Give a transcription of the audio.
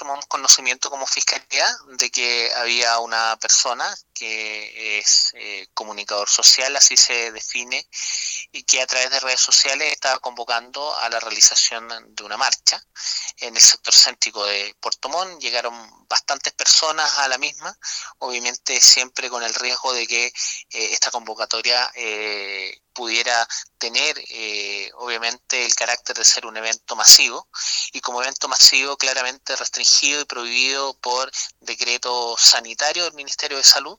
tomamos conocimiento como fiscalía de que había una persona que es eh, comunicador social, así se define, y que a través de redes sociales estaba convocando a la realización de una marcha en el sector céntrico de Puerto Montt. Llegaron bastantes personas a la misma, obviamente siempre con el riesgo de que eh, esta convocatoria eh, pudiera tener carácter de ser un evento masivo y como evento masivo claramente restringido y prohibido por decreto sanitario del Ministerio de Salud